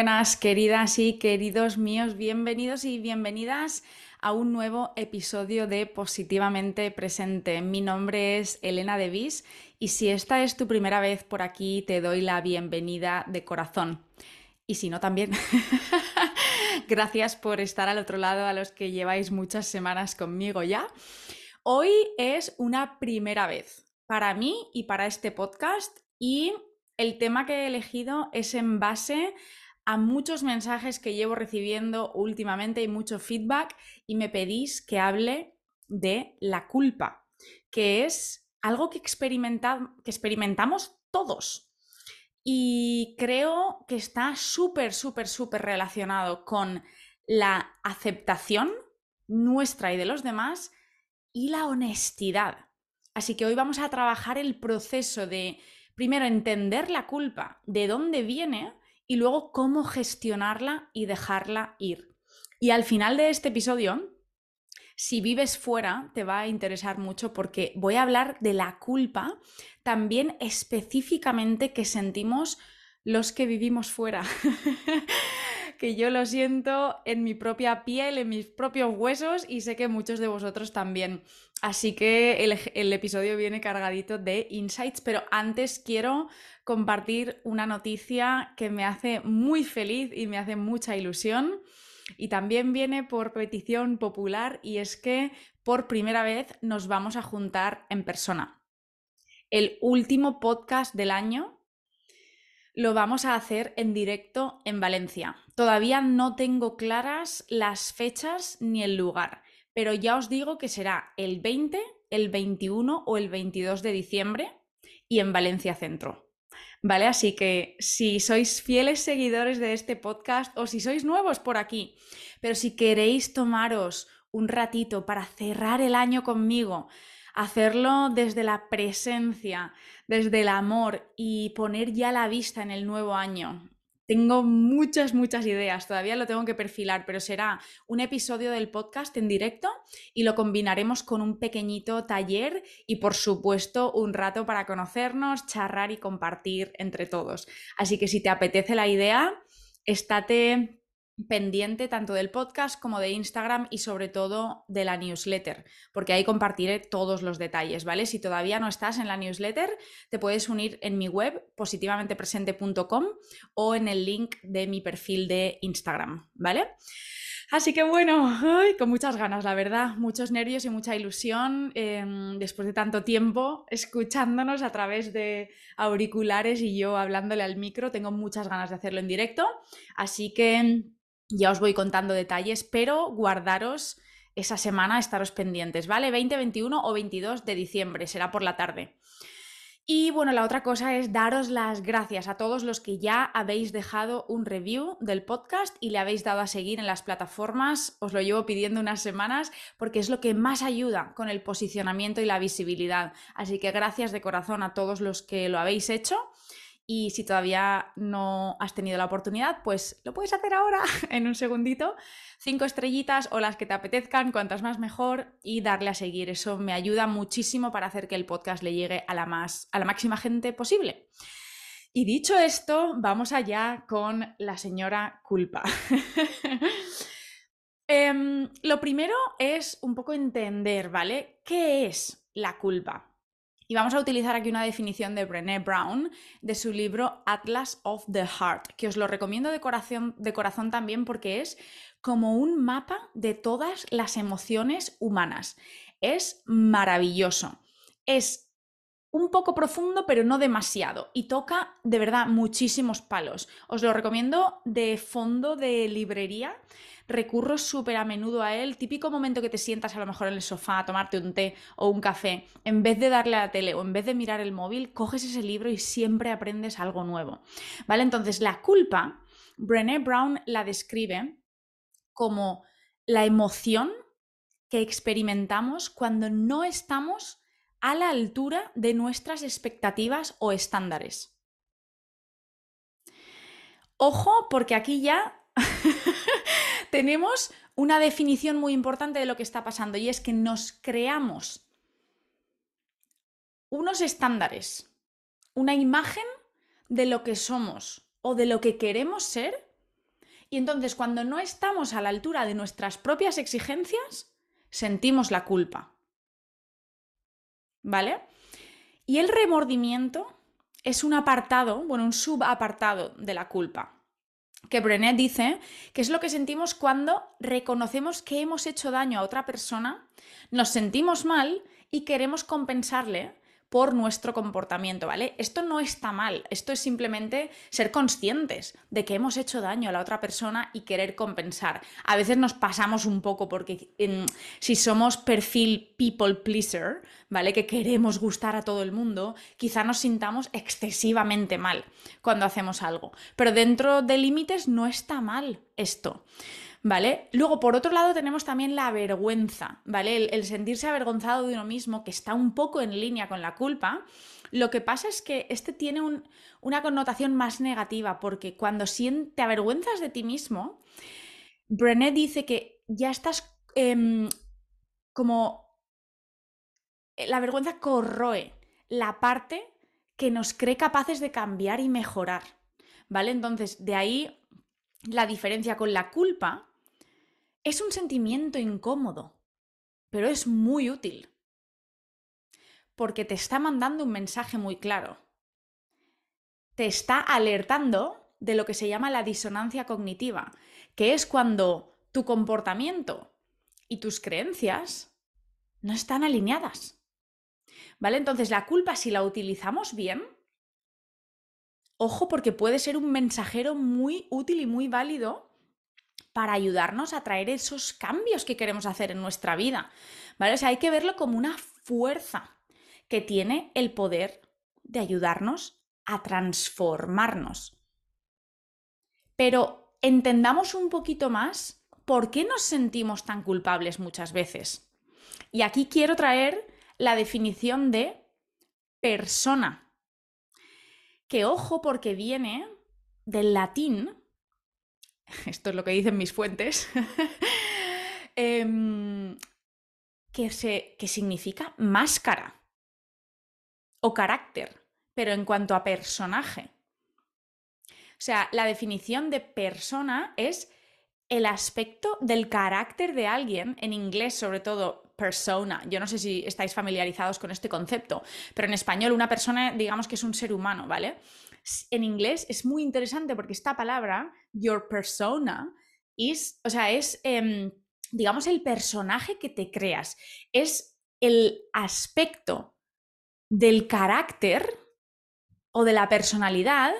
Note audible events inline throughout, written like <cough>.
buenas, queridas y queridos míos, bienvenidos y bienvenidas a un nuevo episodio de Positivamente Presente. Mi nombre es Elena Devis y si esta es tu primera vez por aquí, te doy la bienvenida de corazón. Y si no, también. <laughs> Gracias por estar al otro lado, a los que lleváis muchas semanas conmigo ya. Hoy es una primera vez para mí y para este podcast y el tema que he elegido es en base a muchos mensajes que llevo recibiendo últimamente y mucho feedback y me pedís que hable de la culpa, que es algo que, que experimentamos todos. Y creo que está súper, súper, súper relacionado con la aceptación nuestra y de los demás y la honestidad. Así que hoy vamos a trabajar el proceso de, primero, entender la culpa, de dónde viene y luego cómo gestionarla y dejarla ir. Y al final de este episodio, si vives fuera, te va a interesar mucho porque voy a hablar de la culpa también específicamente que sentimos los que vivimos fuera. <laughs> que yo lo siento en mi propia piel, en mis propios huesos y sé que muchos de vosotros también. Así que el, episodio viene cargadito de insights, pero antes quiero compartir una noticia que me hace muy feliz y me hace mucha ilusión. Y también viene por petición popular y es que por primera vez nos vamos a juntar en persona. El último podcast del año lo vamos a hacer en directo en Valencia. Todavía no tengo claras las fechas ni el lugar, pero ya os digo que será el 20, el 21 o el 22 de diciembre y en Valencia Centro. ¿Vale? Así que si sois fieles seguidores de este podcast o si sois nuevos por aquí, pero si queréis tomaros un ratito para cerrar el año conmigo, hacerlo desde la presencia, desde el amor y poner ya la vista en el nuevo año. Tengo muchas, muchas ideas, todavía lo tengo que perfilar, pero será un episodio del podcast en directo y lo combinaremos con un pequeñito taller y por supuesto un rato para conocernos, charrar y compartir entre todos. Así que si te apetece la idea, estate pendiente tanto del podcast como de Instagram y sobre todo de la newsletter, porque ahí compartiré todos los detalles, ¿vale? Si todavía no estás en la newsletter, te puedes unir en mi web positivamentepresente.com o en el link de mi perfil de Instagram, ¿vale? Así que bueno, con muchas ganas, la verdad, muchos nervios y mucha ilusión em, después de tanto tiempo escuchándonos a través de auriculares y yo hablándole al micro, tengo muchas ganas de hacerlo en directo, así que ya os voy contando detalles, pero guardaros esa semana, estaros pendientes, ¿vale? 20, 21 o 22 de diciembre, será por la tarde. Y bueno, la otra cosa es daros las gracias a todos los que ya habéis dejado un review del podcast y le habéis dado a seguir en las plataformas. Os lo llevo pidiendo unas semanas porque es lo que más ayuda con el posicionamiento y la visibilidad. Así que gracias de corazón a todos los que lo habéis hecho. Y si todavía no has tenido la oportunidad, pues lo puedes hacer ahora <laughs> en un segundito. Cinco estrellitas o las que te apetezcan, cuantas más mejor, y darle a seguir. Eso me ayuda muchísimo para hacer que el podcast le llegue a la, más, a la máxima gente posible. Y dicho esto, vamos allá con la señora culpa. <laughs> Em, lo primero es un poco entender, ¿vale? ¿Qué es la culpa? Y vamos a utilizar aquí una definición de Brené Brown de su libro Atlas of the Heart, que os lo recomiendo de corazón, de corazón también porque es como un mapa de todas las emociones humanas. Es maravilloso. Es un poco profundo, pero no demasiado. Y toca de verdad muchísimos palos. Os lo recomiendo de fondo de librería recurro súper a menudo a él, típico momento que te sientas a lo mejor en el sofá a tomarte un té o un café, en vez de darle a la tele o en vez de mirar el móvil, coges ese libro y siempre aprendes algo nuevo. ¿Vale? Entonces, la culpa, Brené Brown la describe como la emoción que experimentamos cuando no estamos a la altura de nuestras expectativas o estándares. Ojo, porque aquí ya <laughs> tenemos una definición muy importante de lo que está pasando y es que nos creamos unos estándares, una imagen de lo que somos o de lo que queremos ser Y entonces cuando no estamos a la altura de nuestras propias exigencias, sentimos la culpa. ¿Vale? Y el remordimiento es un apartado, bueno, un subapartado de la culpa. Que Brené dice que es lo que sentimos cuando reconocemos que hemos hecho daño a otra persona, nos sentimos mal y queremos compensarle por nuestro comportamiento, ¿vale? Esto no está mal, esto es simplemente ser conscientes de que hemos hecho daño a la otra persona y querer compensar. A veces nos pasamos un poco porque si somos perfil people pleaser, ¿vale? Que queremos gustar a todo el mundo, quizá nos sintamos excesivamente mal cuando hacemos algo. Pero dentro de límites no está mal esto. ¿Vale? Luego, por otro lado, tenemos también la vergüenza, ¿vale? El, sentirse avergonzado de uno mismo, que está un poco en línea con la culpa. Lo que pasa es que este tiene una connotación más negativa, porque cuando te avergüenzas de ti mismo, Brené dice que ya estás em, como... La vergüenza corroe la parte que nos cree capaces de cambiar y mejorar, ¿vale? Entonces, de ahí la diferencia con la culpa, es un sentimiento incómodo, pero es muy útil. Porque te está mandando un mensaje muy claro. Te está alertando de lo que se llama la disonancia cognitiva, que es cuando tu comportamiento y tus creencias no están alineadas. ¿Vale? Entonces la culpa, si la utilizamos bien, ojo porque puede ser un mensajero muy útil y muy válido para ayudarnos a traer esos cambios que queremos hacer en nuestra vida. ¿Vale? O sea, hay que verlo como una fuerza que tiene el poder de ayudarnos a transformarnos. Pero entendamos un poquito más por qué nos sentimos tan culpables muchas veces. Y aquí quiero traer la definición de persona. Que ojo porque viene del latín <laughs> esto es lo que dicen mis fuentes, <laughs> em, que, se, que significa máscara o carácter, pero en cuanto a personaje. O sea, la definición de persona es el aspecto del carácter de alguien, en inglés sobre todo persona. Yo no sé si estáis familiarizados con este concepto, pero en español una persona digamos que es un ser humano, ¿vale? En inglés es muy interesante porque esta palabra, your persona, es, o sea, es, em, digamos, el personaje que te creas. Es el aspecto del carácter o de la personalidad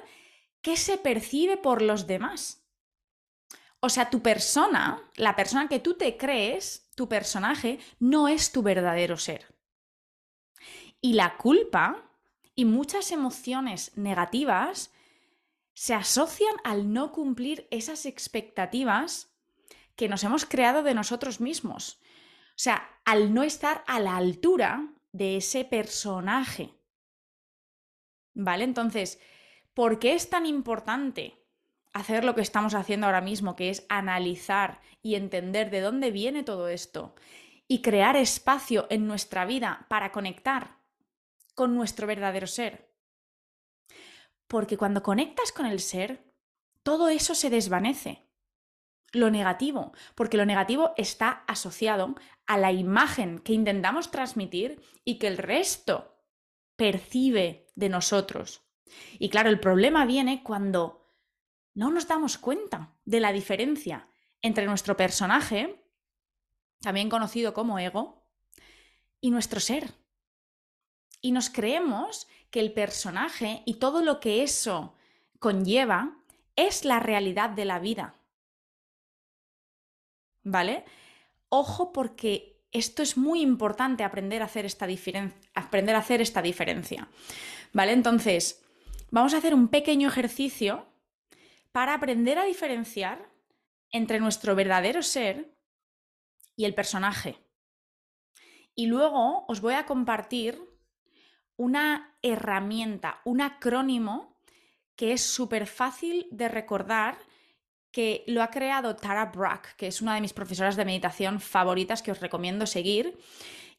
que se percibe por los demás. O sea, tu persona, la persona que tú te crees, tu personaje, no es tu verdadero ser. Y la culpa y muchas emociones negativas se asocian al no cumplir esas expectativas que nos hemos creado de nosotros mismos. O sea, al no estar a la altura de ese personaje. ¿Vale? Entonces, ¿por qué es tan importante hacer lo que estamos haciendo ahora mismo, que es analizar y entender de dónde viene todo esto y crear espacio en nuestra vida para conectar con nuestro verdadero ser. Porque cuando conectas con el ser, todo eso se desvanece. Lo negativo, porque lo negativo está asociado a la imagen que intentamos transmitir y que el resto percibe de nosotros. Y claro, el problema viene cuando no nos damos cuenta de la diferencia entre nuestro personaje, también conocido como ego, y nuestro ser y nos creemos que el personaje y todo lo que eso conlleva es la realidad de la vida. ¿Vale? Ojo porque esto es muy importante aprender a hacer esta, aprender a hacer esta diferencia. ¿Vale? Entonces, vamos a hacer un pequeño ejercicio para aprender a diferenciar entre nuestro verdadero ser y el personaje. Y luego os voy a compartir una herramienta, un acrónimo que es súper fácil de recordar, que lo ha creado Tara Brach, que es una de mis profesoras de meditación favoritas que os recomiendo seguir.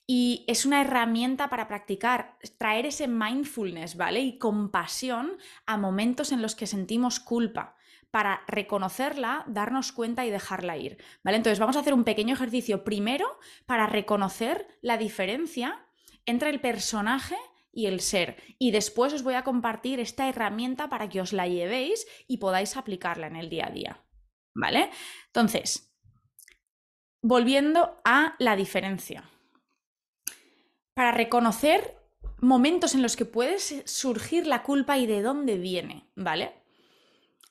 Y es una herramienta para practicar, traer ese mindfulness, ¿vale? Y compasión a momentos en los que sentimos culpa, para reconocerla, darnos cuenta y dejarla ir. ¿Vale? Entonces vamos a hacer un pequeño ejercicio primero para reconocer la diferencia entre el personaje y el ser. Y después os voy a compartir esta herramienta para que os la llevéis y podáis aplicarla en el día a día. ¿Vale? Entonces, volviendo a la diferencia. Para reconocer momentos en los que puede surgir la culpa y de dónde viene, ¿vale?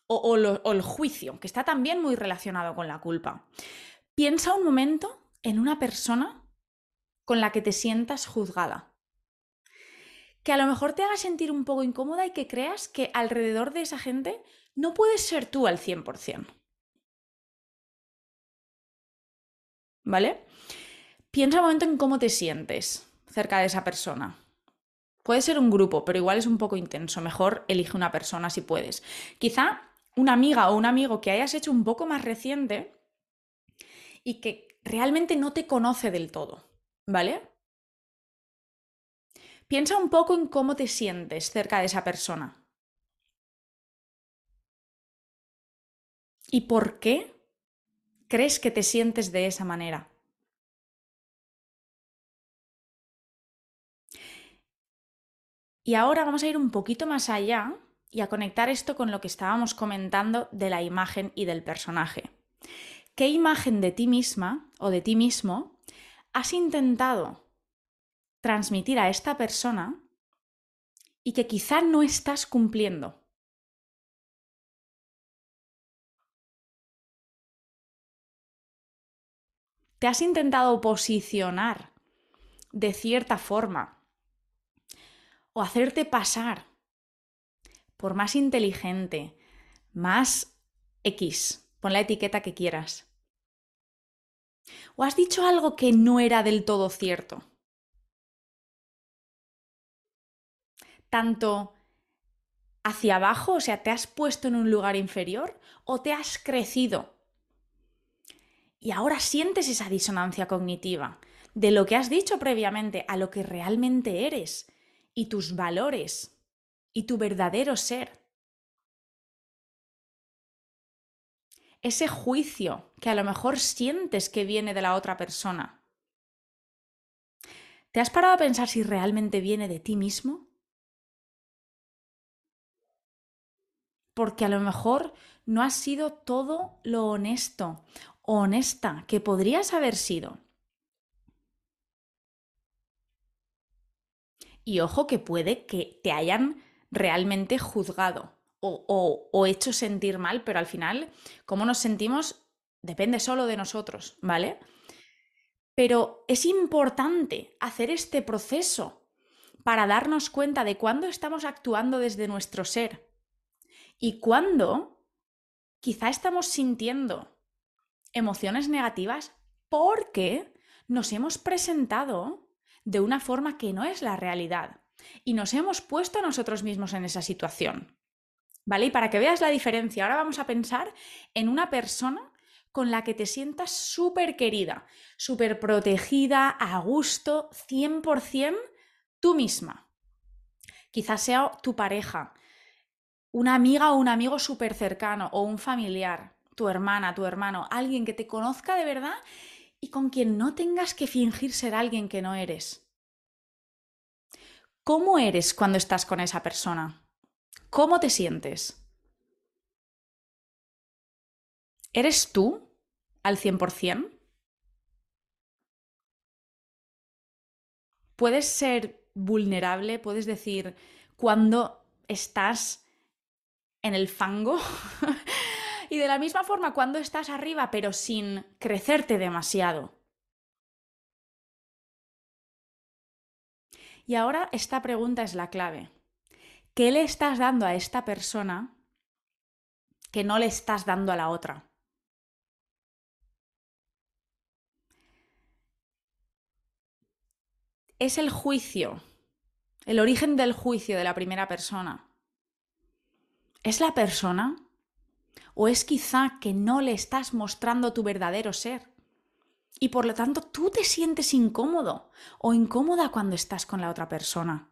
O, el juicio, que está también muy relacionado con la culpa. Piensa un momento en una persona con la que te sientas juzgada. Que a lo mejor te haga sentir un poco incómoda y que creas que alrededor de esa gente no puedes ser tú al 100%. ¿Vale? Piensa un momento en cómo te sientes cerca de esa persona. Puede ser un grupo, pero igual es un poco intenso. Mejor elige una persona si puedes. Quizá una amiga o un amigo que hayas hecho un poco más reciente y que realmente no te conoce del todo, ¿vale? Piensa un poco en cómo te sientes cerca de esa persona. ¿Y por qué crees que te sientes de esa manera? Y ahora vamos a ir un poquito más allá y a conectar esto con lo que estábamos comentando de la imagen y del personaje. ¿Qué imagen de ti misma o de ti mismo has intentado transmitir a esta persona y que quizá no estás cumpliendo? ¿Te has intentado posicionar de cierta forma o hacerte pasar por más inteligente, más X, pon la etiqueta que quieras. O has dicho algo que no era del todo cierto. Tanto hacia abajo, o sea, te has puesto en un lugar inferior o te has crecido. Y ahora sientes esa disonancia cognitiva de lo que has dicho previamente a lo que realmente eres y tus valores y tu verdadero ser. Ese juicio que a lo mejor sientes que viene de la otra persona. ¿Te has parado a pensar si realmente viene de ti mismo? Porque a lo mejor no has sido todo lo honesto o honesta que podrías haber sido. Y ojo que puede que te hayan realmente juzgado o, hecho sentir mal, pero al final, cómo nos sentimos depende solo de nosotros, ¿vale? Pero es importante hacer este proceso para darnos cuenta de cuándo estamos actuando desde nuestro ser y cuándo quizá estamos sintiendo emociones negativas porque nos hemos presentado de una forma que no es la realidad. Y nos hemos puesto a nosotros mismos en esa situación. ¿Vale? Y para que veas la diferencia, ahora vamos a pensar en una persona con la que te sientas súper querida, súper protegida, a gusto, 100% tú misma. Quizás sea tu pareja, una amiga o un amigo súper cercano o un familiar, tu hermana, tu hermano, alguien que te conozca de verdad y con quien no tengas que fingir ser alguien que no eres. ¿Cómo eres cuando estás con esa persona? ¿Cómo te sientes? ¿Eres tú al 100%? Puedes ser vulnerable, puedes decir cuando estás en el fango <laughs> Y de la misma forma, cuando estás arriba pero sin crecerte demasiado. Y ahora esta pregunta es la clave. ¿Qué le estás dando a esta persona que no le estás dando a la otra? Es el juicio, el origen del juicio de la primera persona. ¿Es la persona ¿O es quizá que no le estás mostrando tu verdadero ser? Y por lo tanto tú te sientes incómodo o incómoda cuando estás con la otra persona.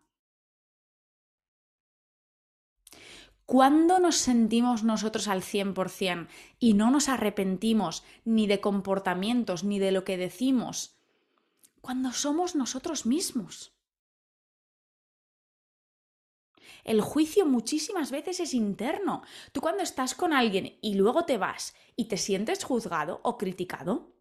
¿Cuándo nos sentimos nosotros al 100% y no nos arrepentimos ni de comportamientos ni de lo que decimos? Cuando somos nosotros mismos. El juicio muchísimas veces es interno. Tú cuando estás con alguien y luego te vas y te sientes juzgado o criticado,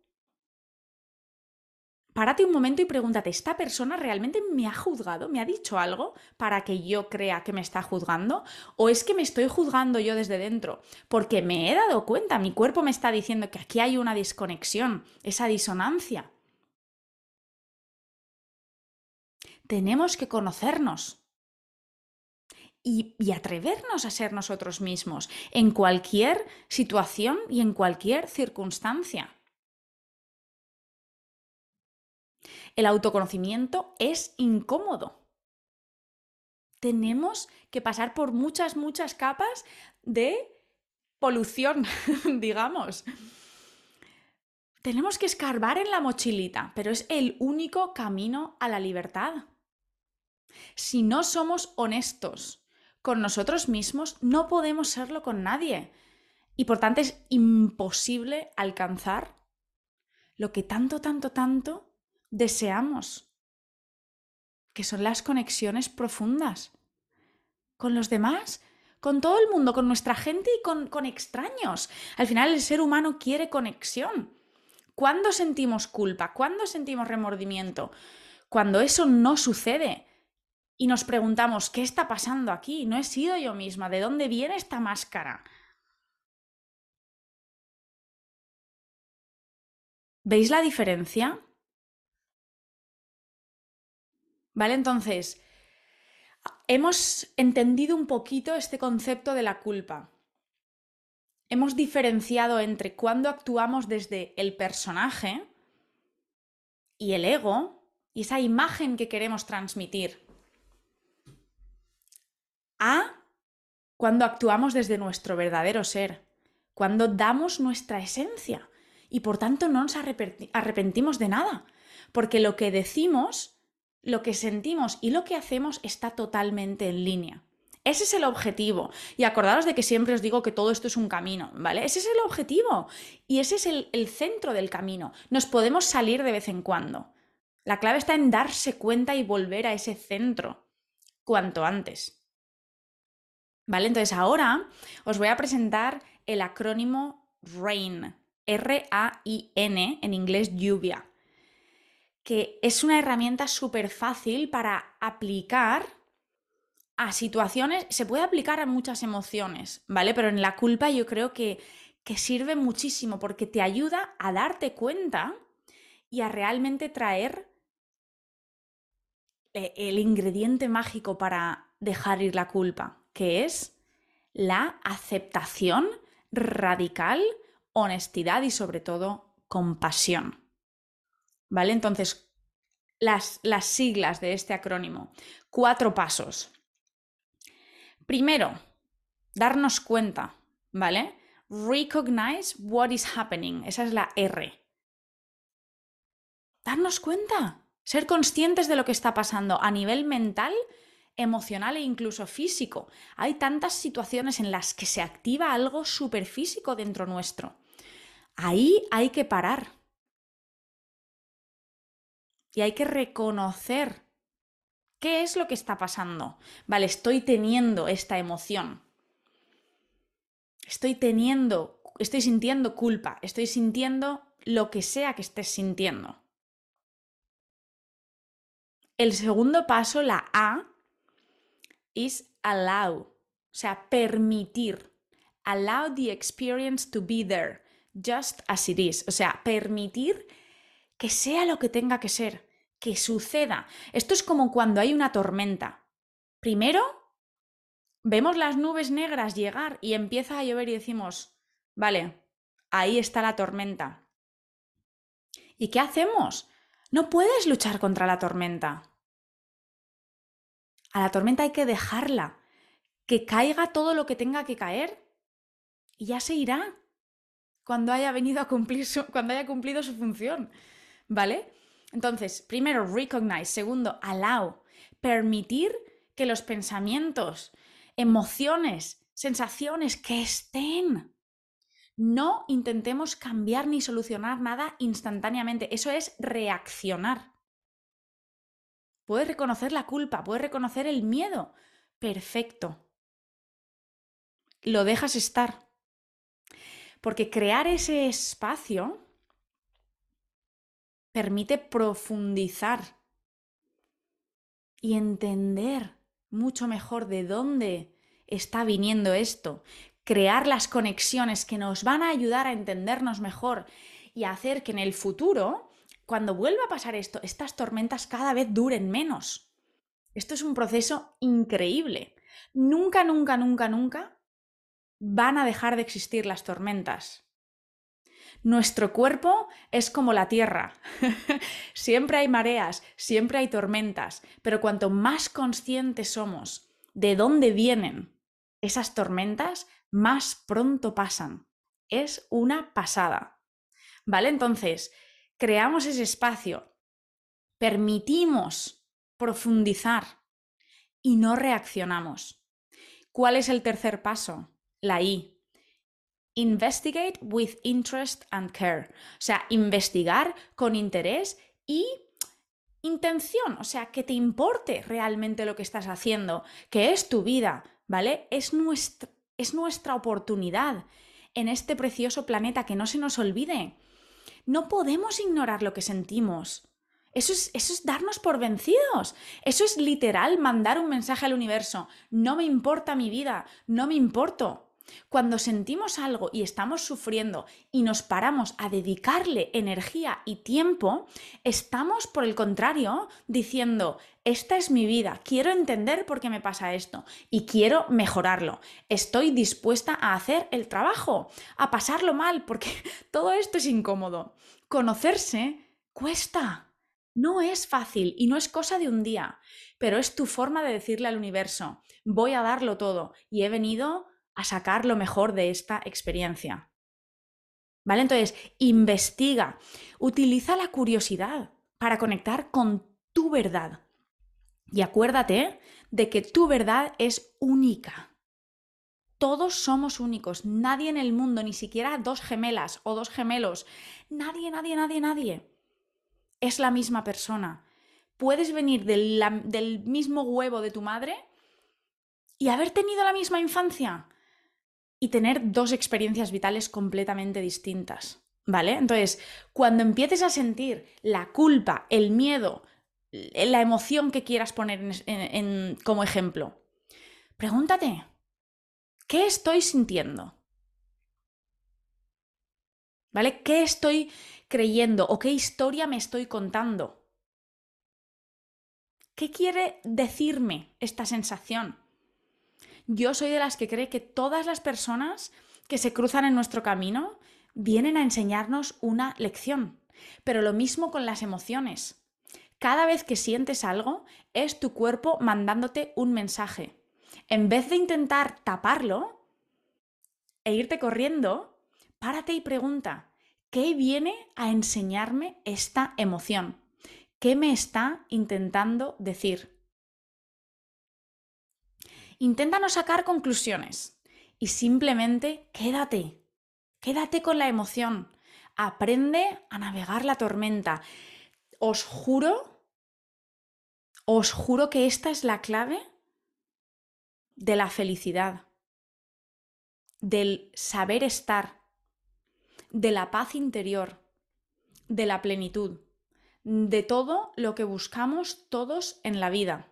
párate un momento y pregúntate, ¿esta persona realmente me ha juzgado? ¿Me ha dicho algo para que yo crea que me está juzgando? ¿O es que me estoy juzgando yo desde dentro? Porque me he dado cuenta, mi cuerpo me está diciendo que aquí hay una desconexión, esa disonancia. Tenemos que conocernos. Y, atrevernos a ser nosotros mismos en cualquier situación y en cualquier circunstancia. El autoconocimiento es incómodo. Tenemos que pasar por muchas, muchas capas de polución, <laughs> digamos. Tenemos que escarbar en la mochilita, pero es el único camino a la libertad. Si no somos honestos con nosotros mismos, no podemos serlo con nadie. Y por tanto es imposible alcanzar lo que tanto, tanto, tanto deseamos, que son las conexiones profundas con los demás, con todo el mundo, con nuestra gente y con, con extraños. Al final el ser humano quiere conexión. ¿Cuándo sentimos culpa? ¿Cuándo sentimos remordimiento? Cuando eso no sucede y nos preguntamos, ¿qué está pasando aquí? No he sido yo misma, ¿de dónde viene esta máscara? ¿Veis la diferencia? ¿Vale? Entonces, hemos entendido un poquito este concepto de la culpa. Hemos diferenciado entre cuando actuamos desde el personaje y el ego y esa imagen que queremos transmitir a cuando actuamos desde nuestro verdadero ser, cuando damos nuestra esencia y por tanto no nos arrepentimos de nada, porque lo que decimos lo que sentimos y lo que hacemos está totalmente en línea. Ese es el objetivo. Y acordaros de que siempre os digo que todo esto es un camino, ¿vale? Ese es el objetivo. Y ese es el, el, centro del camino. Nos podemos salir de vez en cuando. La clave está en darse cuenta y volver a ese centro cuanto antes. ¿Vale? Entonces ahora os voy a presentar el acrónimo RAIN. R-A-I-N, en inglés lluvia que es una herramienta súper fácil para aplicar a situaciones, se puede aplicar a muchas emociones, ¿vale? Pero en la culpa yo creo que, que sirve muchísimo porque te ayuda a darte cuenta y a realmente traer eh, el ingrediente mágico para dejar ir la culpa, que es la aceptación radical, honestidad y sobre todo compasión. ¿Vale? Entonces, las, las siglas de este acrónimo. Cuatro pasos. Primero, darnos cuenta, ¿vale? Recognize what is happening. Esa es la R. Darnos cuenta. Ser conscientes de lo que está pasando a nivel mental, emocional e incluso físico. Hay tantas situaciones en las que se activa algo físico dentro nuestro. Ahí hay que parar y hay que reconocer qué es lo que está pasando. Vale, estoy teniendo esta emoción. Estoy teniendo, estoy sintiendo culpa, estoy sintiendo lo que sea que estés sintiendo. El segundo paso, la A, es allow, o sea, permitir. Allow the experience to be there, just as it is. O sea, permitir que sea lo que tenga que ser que suceda. Esto es como cuando hay una tormenta. Primero, vemos las nubes negras llegar y empieza a llover y decimos, vale, ahí está la tormenta. ¿Y qué hacemos? No puedes luchar contra la tormenta. A la tormenta hay que dejarla, que caiga todo lo que tenga que caer y ya se irá cuando haya venido a cumplir su, <laughs> cuando haya cumplido su función, ¿vale? Entonces, primero, recognize. Segundo, allow. Permitir que los pensamientos, emociones sensaciones que estén. No intentemos cambiar ni solucionar nada instantáneamente. Eso es reaccionar. Puedes reconocer la culpa, puedes reconocer el miedo. Perfecto. Lo dejas estar. Porque crear ese espacio permite profundizar y entender mucho mejor de dónde está viniendo esto, crear las conexiones que nos van a ayudar a entendernos mejor y a hacer que en el futuro, cuando vuelva a pasar esto, estas tormentas cada vez duren menos. Esto es un proceso increíble. Nunca, nunca, nunca, nunca van a dejar de existir las tormentas. Nuestro cuerpo es como la tierra. <laughs> siempre hay mareas, siempre hay tormentas, pero cuanto más conscientes somos de dónde vienen esas tormentas, más pronto pasan. Es una pasada. ¿Vale? Entonces, creamos ese espacio, permitimos profundizar y no reaccionamos. ¿Cuál es el tercer paso? La I. Investigate with interest and care. O sea, investigar con interés y intención. O sea, que te importe realmente lo que estás haciendo, que es tu vida, ¿vale? Es nuestra, es nuestra oportunidad en este precioso planeta, que no se nos olvide. No podemos ignorar lo que sentimos. Eso es, eso es, darnos por vencidos. Eso es literal mandar un mensaje al universo. No me importa mi vida, no me importo. Cuando sentimos algo y estamos sufriendo y nos paramos a dedicarle energía y tiempo, estamos, por el contrario, diciendo, esta es mi vida, quiero entender por qué me pasa esto y quiero mejorarlo. Estoy dispuesta a hacer el trabajo, a pasarlo mal, porque <laughs> todo esto es incómodo. Conocerse cuesta. No es fácil y no es cosa de un día, pero es tu forma de decirle al universo, voy a darlo todo y he venido a sacar lo mejor de esta experiencia. ¿Vale? Entonces, investiga, utiliza la curiosidad para conectar con tu verdad. Y acuérdate de que tu verdad es única. Todos somos únicos. Nadie en el mundo, ni siquiera dos gemelas o dos gemelos, nadie, nadie, nadie, nadie es la misma persona. Puedes venir del, del mismo huevo de tu madre y haber tenido la misma infancia y tener dos experiencias vitales completamente distintas. ¿Vale? Entonces, cuando empieces a sentir la culpa, el miedo, la emoción que quieras poner como ejemplo, pregúntate, ¿qué estoy sintiendo? ¿Vale? ¿Qué estoy creyendo o qué historia me estoy contando? ¿Qué quiere decirme esta sensación? Yo soy de las que cree que todas las personas que se cruzan en nuestro camino vienen a enseñarnos una lección. Pero lo mismo con las emociones. Cada vez que sientes algo, es tu cuerpo mandándote un mensaje. En vez de intentar taparlo e irte corriendo, párate y pregunta, ¿qué viene a enseñarme esta emoción? ¿Qué me está intentando decir? Intenta no sacar conclusiones y simplemente quédate, quédate con la emoción, aprende a navegar la tormenta. Os juro, os juro que esta es la clave de la felicidad, del saber estar, de la paz interior, de la plenitud, de todo lo que buscamos todos en la vida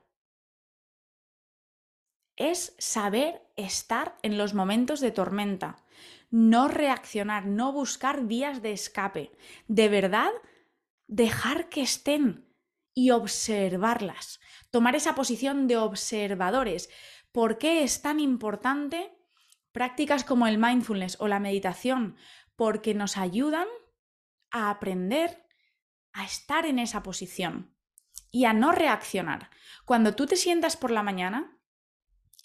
es saber estar en los momentos de tormenta, no reaccionar, no buscar vías de escape. De verdad, dejar que estén y observarlas. Tomar esa posición de observadores. ¿Por qué es tan importante prácticas como el mindfulness o la meditación? Porque nos ayudan a aprender a estar en esa posición y a no reaccionar. Cuando tú te sientas por la mañana,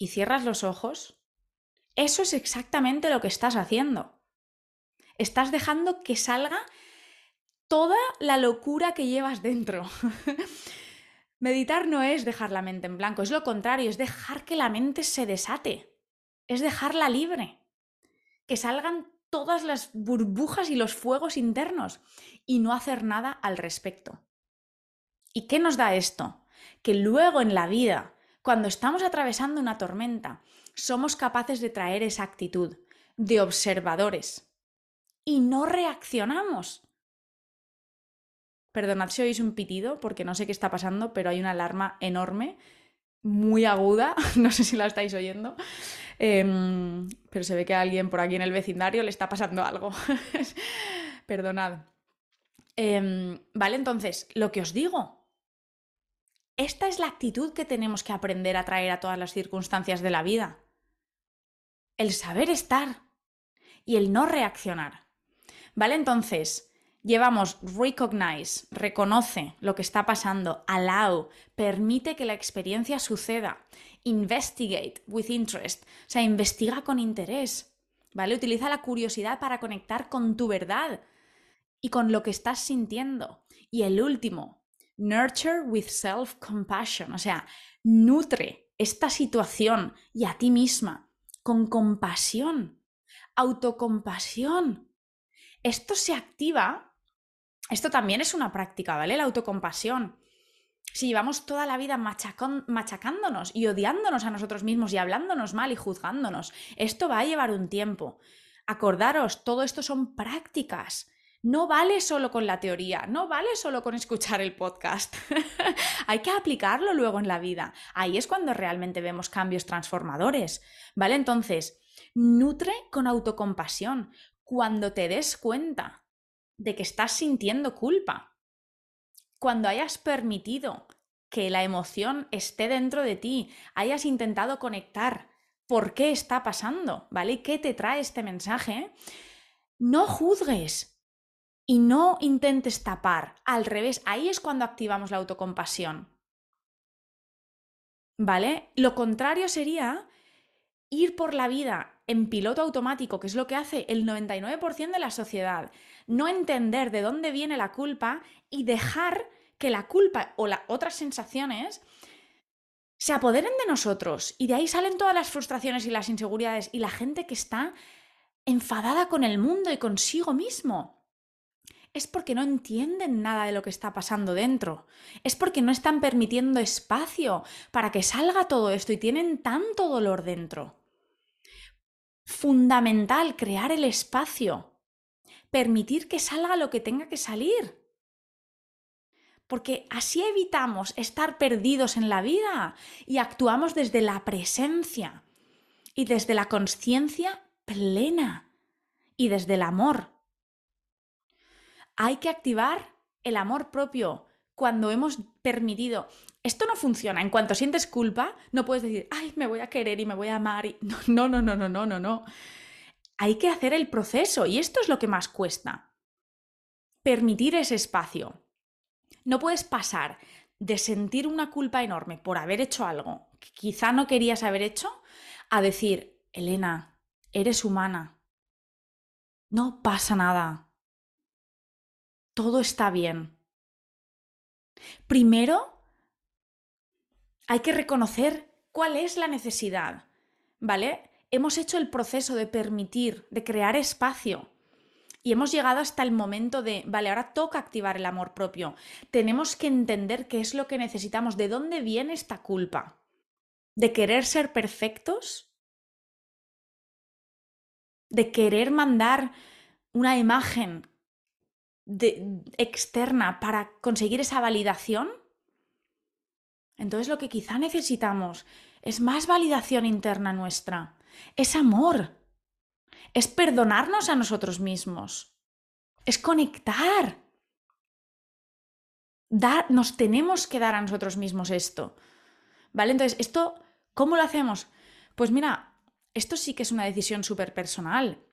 y cierras los ojos, eso es exactamente lo que estás haciendo. Estás dejando que salga toda la locura que llevas dentro. <laughs> Meditar no es dejar la mente en blanco, es lo contrario, es dejar que la mente se desate. es dejarla libre, que salgan todas las burbujas y los fuegos internos y no hacer nada al respecto. ¿Y qué nos da esto? Que luego en la vida, cuando estamos atravesando una tormenta, somos capaces de traer esa actitud de observadores y no reaccionamos. Perdonad si oís un pitido porque no sé qué está pasando, pero hay una alarma enorme, muy aguda, <laughs> no sé si la estáis oyendo, em, pero se ve que a alguien por aquí en el vecindario le está pasando algo. <laughs> Perdonad. Em, vale, entonces, lo que os digo, esta es la actitud que tenemos que aprender a traer a todas las circunstancias de la vida. El saber estar y el no reaccionar. ¿Vale? Entonces, llevamos recognize, reconoce lo que está pasando, allow, permite que la experiencia suceda, investigate with interest, o sea, investiga con interés. ¿Vale? Utiliza la curiosidad para conectar con tu verdad y con lo que estás sintiendo. Y el último, nurture with self-compassion, o sea, nutre esta situación y a ti misma con compasión, autocompasión. Esto se activa, esto también es una práctica, ¿vale? La autocompasión. Si llevamos toda la vida machacándonos y odiándonos a nosotros mismos y hablándonos mal y juzgándonos, esto va a llevar un tiempo. Acordaros, todo esto son prácticas. No vale solo con la teoría, no vale solo con escuchar el podcast. <laughs> Hay que aplicarlo luego en la vida. Ahí es cuando realmente vemos cambios transformadores. ¿Vale? Entonces, nutre con autocompasión cuando te des cuenta de que estás sintiendo culpa. Cuando hayas permitido que la emoción esté dentro de ti, hayas intentado conectar por qué está pasando, ¿vale? ¿Y qué te trae este mensaje? No juzgues, y no intentes tapar. Al revés, ahí es cuando activamos la autocompasión. ¿Vale? Lo contrario sería ir por la vida en piloto automático, que es lo que hace el 99% de la sociedad. No entender de dónde viene la culpa y dejar que la culpa o las otras sensaciones se apoderen de nosotros. Y de ahí salen todas las frustraciones y las inseguridades y la gente que está enfadada con el mundo y consigo mismo es porque no entienden nada de lo que está pasando dentro. Es porque no están permitiendo espacio para que salga todo esto y tienen tanto dolor dentro. Fundamental crear el espacio. Permitir que salga lo que tenga que salir. Porque así evitamos estar perdidos en la vida y actuamos desde la presencia y desde la conciencia plena y desde el amor hay que activar el amor propio cuando hemos permitido. Esto no funciona. En cuanto sientes culpa, no puedes decir, ay, me voy a querer y me voy a amar. <laughs> No, no, no, no, no, no, no. Hay que hacer el proceso y esto es lo que más cuesta. Permitir ese espacio. No puedes pasar de sentir una culpa enorme por haber hecho algo que quizá no querías haber hecho a decir, Elena, eres humana. No pasa nada todo está bien. Primero, hay que reconocer cuál es la necesidad, ¿vale? Hemos hecho el proceso de permitir, de crear espacio. Y hemos llegado hasta el momento de, vale, ahora toca activar el amor propio. Tenemos que entender qué es lo que necesitamos, de dónde viene esta culpa. ¿De querer ser perfectos? ¿De querer mandar una imagen externa para conseguir esa validación, entonces lo que quizá necesitamos es más validación interna nuestra, es amor, es perdonarnos a nosotros mismos, es conectar. nos tenemos que dar a nosotros mismos esto. ¿Vale? Entonces, ¿esto cómo lo hacemos? Pues mira, esto sí que es una decisión súper personal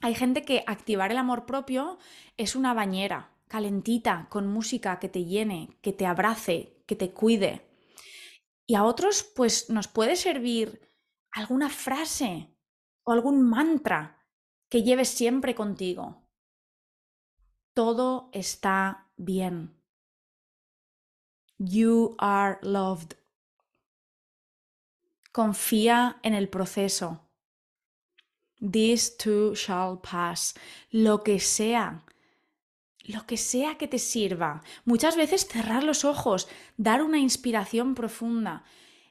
hay gente que activar el amor propio es una bañera calentita, con música que te llene, que te abrace, que te cuide. Y a otros, pues nos puede servir alguna frase o algún mantra que lleves siempre contigo. Todo está bien. You are loved. Confía en el proceso. This too shall pass. Lo que sea. Lo que sea que te sirva. Muchas veces cerrar los ojos, dar una inspiración profunda,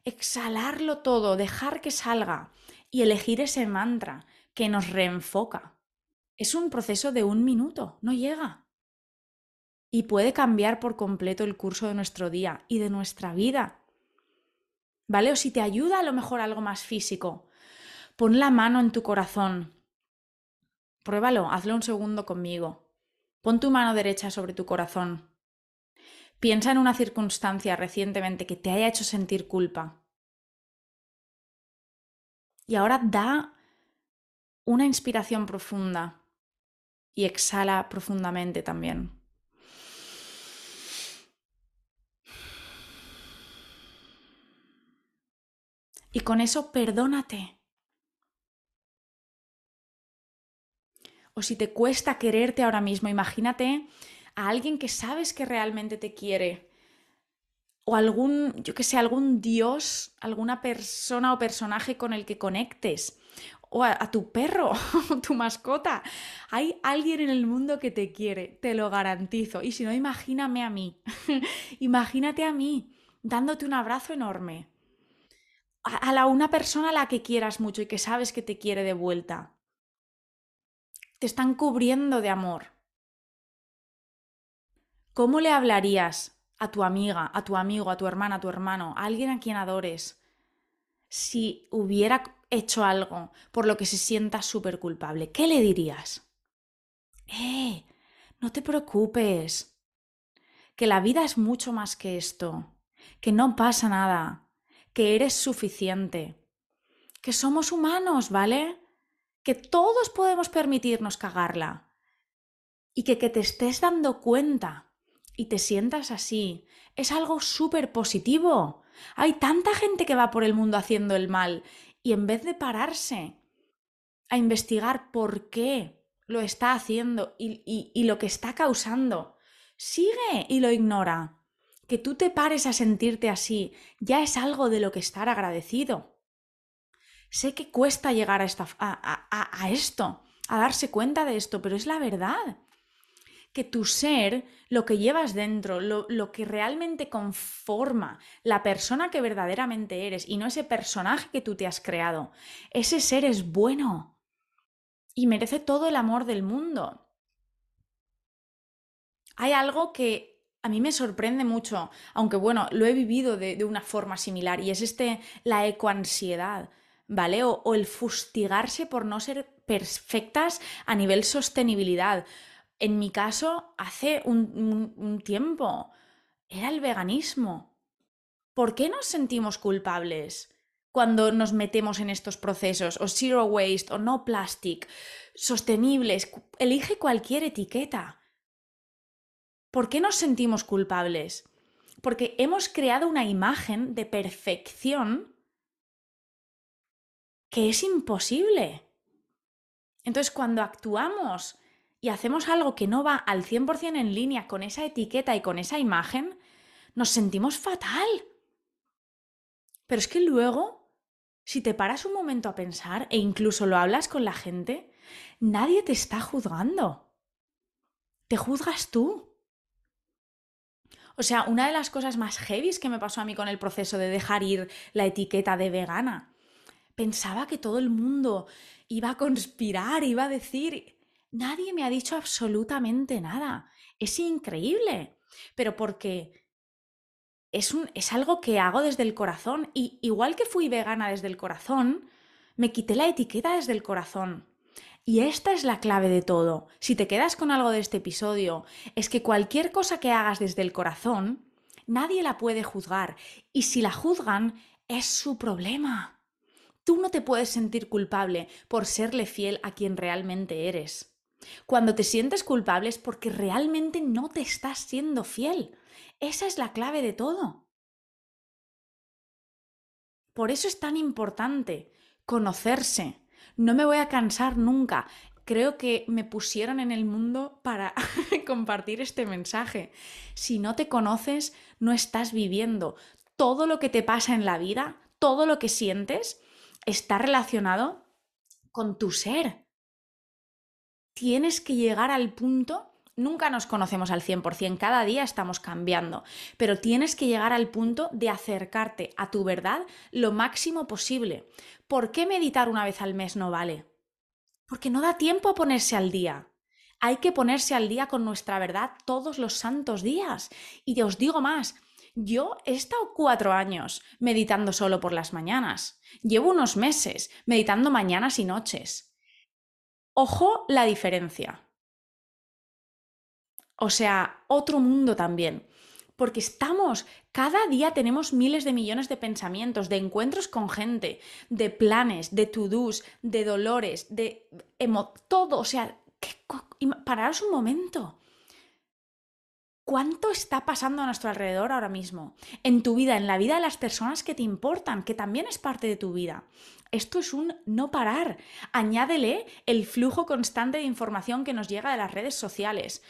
exhalarlo todo, dejar que salga y elegir ese mantra que nos reenfoca. Es un proceso de un minuto, no llega. Y puede cambiar por completo el curso de nuestro día y de nuestra vida. ¿Vale? O si te ayuda a lo mejor algo más físico, Pon la mano en tu corazón. Pruébalo, hazlo un segundo conmigo. Pon tu mano derecha sobre tu corazón. Piensa en una circunstancia recientemente que te haya hecho sentir culpa. Y ahora da una inspiración profunda y exhala profundamente también. Y con eso perdónate. O si te cuesta quererte ahora mismo, imagínate a alguien que sabes que realmente te quiere. O algún, yo que sé, algún dios, alguna persona o personaje con el que conectes. O a, tu perro, <laughs> tu mascota. Hay alguien en el mundo que te quiere, te lo garantizo. Y si no, imagíname a mí. <laughs> Imagínate a mí dándote un abrazo enorme. A, a la, una persona a la que quieras mucho y que sabes que te quiere de vuelta te están cubriendo de amor. ¿Cómo le hablarías a tu amiga, a tu amigo, a tu hermana, a tu hermano, a alguien a quien adores, si hubiera hecho algo por lo que se sienta súper culpable? ¿Qué le dirías? ¡Eh! No te preocupes. Que la vida es mucho más que esto. Que no pasa nada. Que eres suficiente. Que somos humanos, ¿vale? Que todos podemos permitirnos cagarla y que, que te estés dando cuenta y te sientas así es algo súper positivo. Hay tanta gente que va por el mundo haciendo el mal y en vez de pararse a investigar por qué lo está haciendo y, y lo que está causando, sigue y lo ignora. Que tú te pares a sentirte así ya es algo de lo que estar agradecido. Sé que cuesta llegar a, esta, a, esto, a darse cuenta de esto, pero es la verdad. Que tu ser, lo que llevas dentro, lo, lo que realmente conforma la persona que verdaderamente eres y no ese personaje que tú te has creado, ese ser es bueno y merece todo el amor del mundo. Hay algo que a mí me sorprende mucho, aunque bueno, lo he vivido de, de, una forma similar, y es este, la ecoansiedad. ¿Vale? O, el fustigarse por no ser perfectas a nivel sostenibilidad. En mi caso, hace un, tiempo, era el veganismo. ¿Por qué nos sentimos culpables? cuando nos metemos en estos procesos, o zero waste, o no plastic, sostenibles, elige cualquier etiqueta. ¿Por qué nos sentimos culpables? Porque hemos creado una imagen de perfección que es imposible. Entonces, cuando actuamos y hacemos algo que no va al 100% en línea con esa etiqueta y con esa imagen, nos sentimos fatal. Pero es que luego, si te paras un momento a pensar e incluso lo hablas con la gente, nadie te está juzgando. Te juzgas tú. O sea, una de las cosas más heavies que me pasó a mí con el proceso de dejar ir la etiqueta de vegana pensaba que todo el mundo iba a conspirar, iba a decir... Nadie me ha dicho absolutamente nada. Es increíble. Pero porque es, un, es algo que hago desde el corazón. Y igual que fui vegana desde el corazón, me quité la etiqueta desde el corazón. Y esta es la clave de todo. Si te quedas con algo de este episodio, es que cualquier cosa que hagas desde el corazón, nadie la puede juzgar. Y si la juzgan, es su problema. Tú no te puedes sentir culpable por serle fiel a quien realmente eres. Cuando te sientes culpable es porque realmente no te estás siendo fiel. Esa es la clave de todo. Por eso es tan importante conocerse. No me voy a cansar nunca. Creo que me pusieron en el mundo para <laughs> compartir este mensaje. Si no te conoces, no estás viviendo. Todo lo que te pasa en la vida, todo lo que sientes, está relacionado con tu ser. Tienes que llegar al punto Nunca nos conocemos al 100%, cada día estamos cambiando, pero tienes que llegar al punto de acercarte a tu verdad lo máximo posible. ¿Por qué meditar una vez al mes no vale? Porque no da tiempo a ponerse al día. Hay que ponerse al día con nuestra verdad todos los santos días. Y os digo más, yo he estado cuatro años meditando solo por las mañanas. Llevo unos meses meditando mañanas y noches. Ojo la diferencia. O sea, otro mundo también. Porque estamos, cada día tenemos miles de millones de pensamientos, de encuentros con gente, de planes, de to-dos, de dolores, de todo. O sea, pararos un momento. ¿Cuánto está pasando a nuestro alrededor ahora mismo? En tu vida, en la vida de las personas que te importan, que también es parte de tu vida. Esto es un no parar. Añádele el flujo constante de información que nos llega de las redes sociales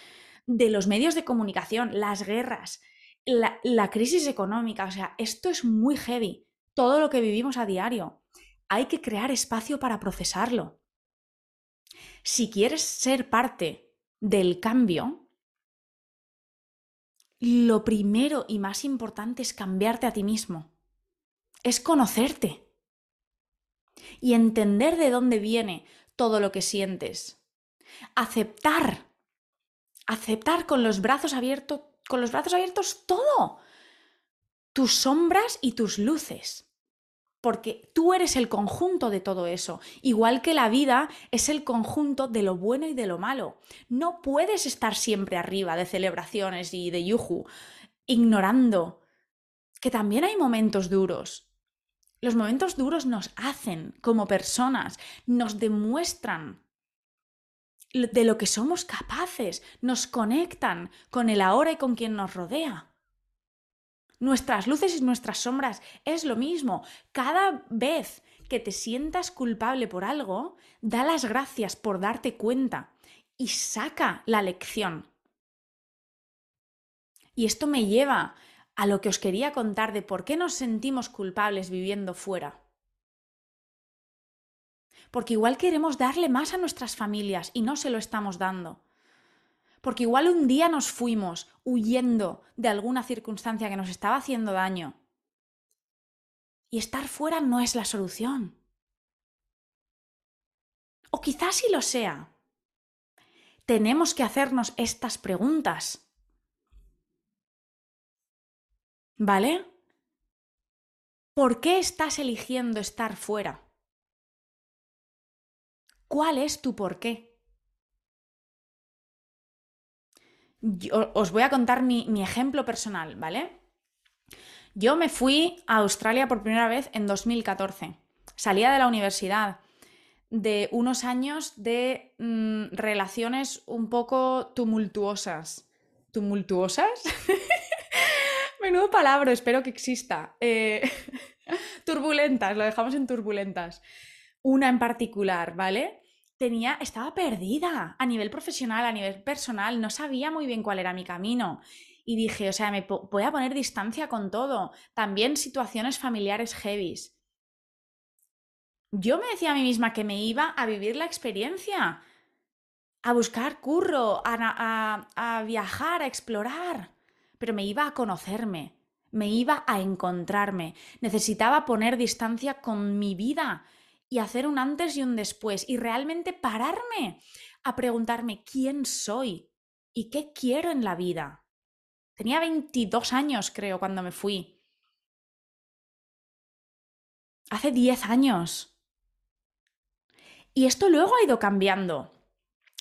de los medios de comunicación, las guerras, la, crisis económica. O sea, esto es muy heavy. Todo lo que vivimos a diario. Hay que crear espacio para procesarlo. Si quieres ser parte del cambio, lo primero y más importante es cambiarte a ti mismo. Es conocerte. Y entender de dónde viene todo lo que sientes. Aceptar aceptar con los brazos abiertos, con los brazos abiertos todo. Tus sombras y tus luces. Porque tú eres el conjunto de todo eso, igual que la vida es el conjunto de lo bueno y de lo malo. No puedes estar siempre arriba de celebraciones y de yuju, ignorando que también hay momentos duros. Los momentos duros nos hacen como personas, nos demuestran de lo que somos capaces, nos conectan con el ahora y con quien nos rodea. Nuestras luces y nuestras sombras es lo mismo. Cada vez que te sientas culpable por algo, da las gracias por darte cuenta y saca la lección. Y esto me lleva a lo que os quería contar de por qué nos sentimos culpables viviendo fuera porque igual queremos darle más a nuestras familias y no se lo estamos dando. Porque igual un día nos fuimos huyendo de alguna circunstancia que nos estaba haciendo daño. Y estar fuera no es la solución. O quizás sí lo sea. Tenemos que hacernos estas preguntas. ¿Vale? ¿Por qué estás eligiendo estar fuera? ¿Cuál es tu por qué? Os voy a contar mi, ejemplo personal, ¿vale? Yo me fui a Australia por primera vez en 2014. Salía de la universidad de unos años de mm, relaciones un poco tumultuosas. ¿Tumultuosas? <laughs> Menudo palabra, espero que exista. Eh, <laughs> turbulentas, lo dejamos en turbulentas. Una en particular, ¿vale? Tenía, estaba perdida a nivel profesional, a nivel personal, no sabía muy bien cuál era mi camino. Y dije, o sea, me voy a poner distancia con todo. También situaciones familiares heavies. Yo me decía a mí misma que me iba a vivir la experiencia, a buscar curro, a, a viajar, a explorar, pero me iba a conocerme, me iba a encontrarme. Necesitaba poner distancia con mi vida, y hacer un antes y un después y realmente pararme a preguntarme quién soy y qué quiero en la vida. Tenía 22 años, creo, cuando me fui. Hace 10 años. Y esto luego ha ido cambiando.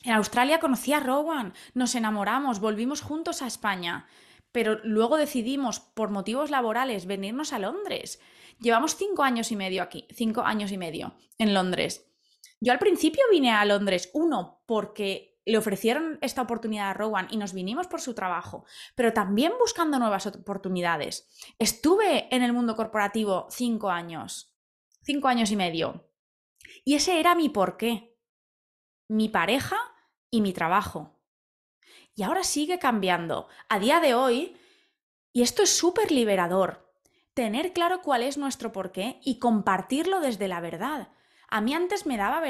En Australia conocí a Rowan, nos enamoramos, volvimos juntos a España, pero luego decidimos, por motivos laborales, venirnos a Londres. Llevamos cinco años y medio aquí, cinco años y medio en Londres. Yo al principio vine a Londres, uno, porque le ofrecieron esta oportunidad a Rowan y nos vinimos por su trabajo, pero también buscando nuevas oportunidades. Estuve en el mundo corporativo cinco años, cinco años y medio. Y ese era mi porqué, mi pareja y mi trabajo. Y ahora sigue cambiando. A día de hoy, y esto es súper liberador, tener claro cuál es nuestro porqué y compartirlo desde la verdad. A mí antes me daba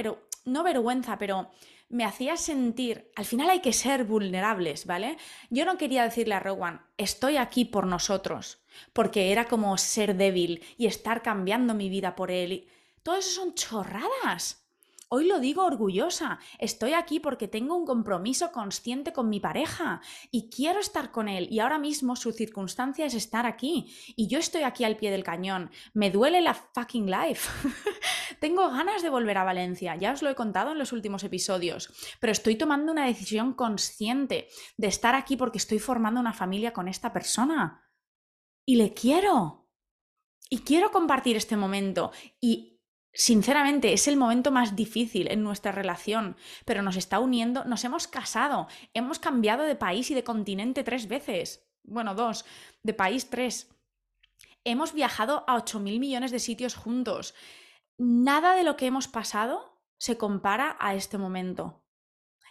no vergüenza, pero me hacía sentir, al final hay que ser vulnerables, ¿vale? Yo no quería decirle a Rowan, estoy aquí por nosotros, porque era como ser débil y estar cambiando mi vida por él. Todo eso son chorradas. Hoy lo digo orgullosa, estoy aquí porque tengo un compromiso consciente con mi pareja y quiero estar con él y ahora mismo su circunstancia es estar aquí y yo estoy aquí al pie del cañón. Me duele la fucking life. <laughs> tengo ganas de volver a Valencia, ya os lo he contado en los últimos episodios, pero estoy tomando una decisión consciente de estar aquí porque estoy formando una familia con esta persona y le quiero. Y quiero compartir este momento y Sinceramente, es el momento más difícil en nuestra relación, pero nos está uniendo, nos hemos casado, hemos cambiado de país y de continente tres veces, bueno, dos, de país tres. Hemos viajado a 8.000 millones de sitios juntos. Nada de lo que hemos pasado se compara a este momento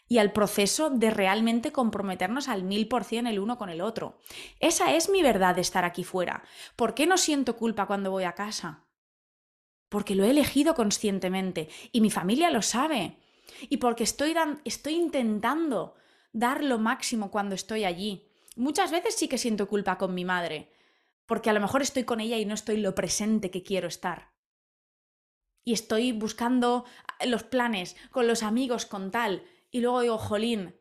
y al proceso de realmente comprometernos al mil por cien el uno con el otro. Esa es mi verdad de estar aquí fuera. ¿Por qué no siento culpa cuando voy a casa? Porque lo he elegido conscientemente y mi familia lo sabe. Y porque estoy, estoy intentando dar lo máximo cuando estoy allí. Muchas veces sí que siento culpa con mi madre, porque a lo mejor estoy con ella y no estoy lo presente que quiero estar. Y estoy buscando los planes con los amigos, con tal, y luego digo, jolín,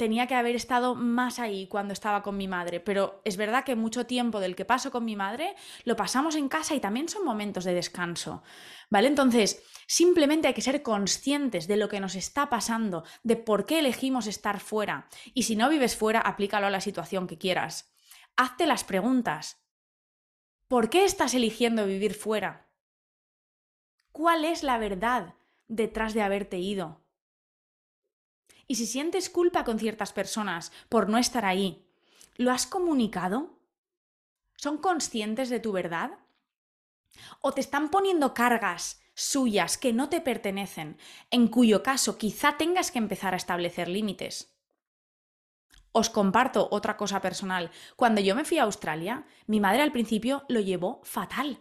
tenía que haber estado más ahí cuando estaba con mi madre, pero es verdad que mucho tiempo del que paso con mi madre lo pasamos en casa y también son momentos de descanso, ¿vale? Entonces, simplemente hay que ser conscientes de lo que nos está pasando, de por qué elegimos estar fuera, y si no vives fuera, aplícalo a la situación que quieras. Hazte las preguntas. ¿Por qué estás eligiendo vivir fuera? ¿Cuál es la verdad detrás de haberte ido? Y si sientes culpa con ciertas personas por no estar ahí, ¿lo has comunicado? ¿Son conscientes de tu verdad? ¿O te están poniendo cargas suyas que no te pertenecen, en cuyo caso quizá tengas que empezar a establecer límites? Os comparto otra cosa personal. Cuando yo me fui a Australia, mi madre al principio lo llevó fatal.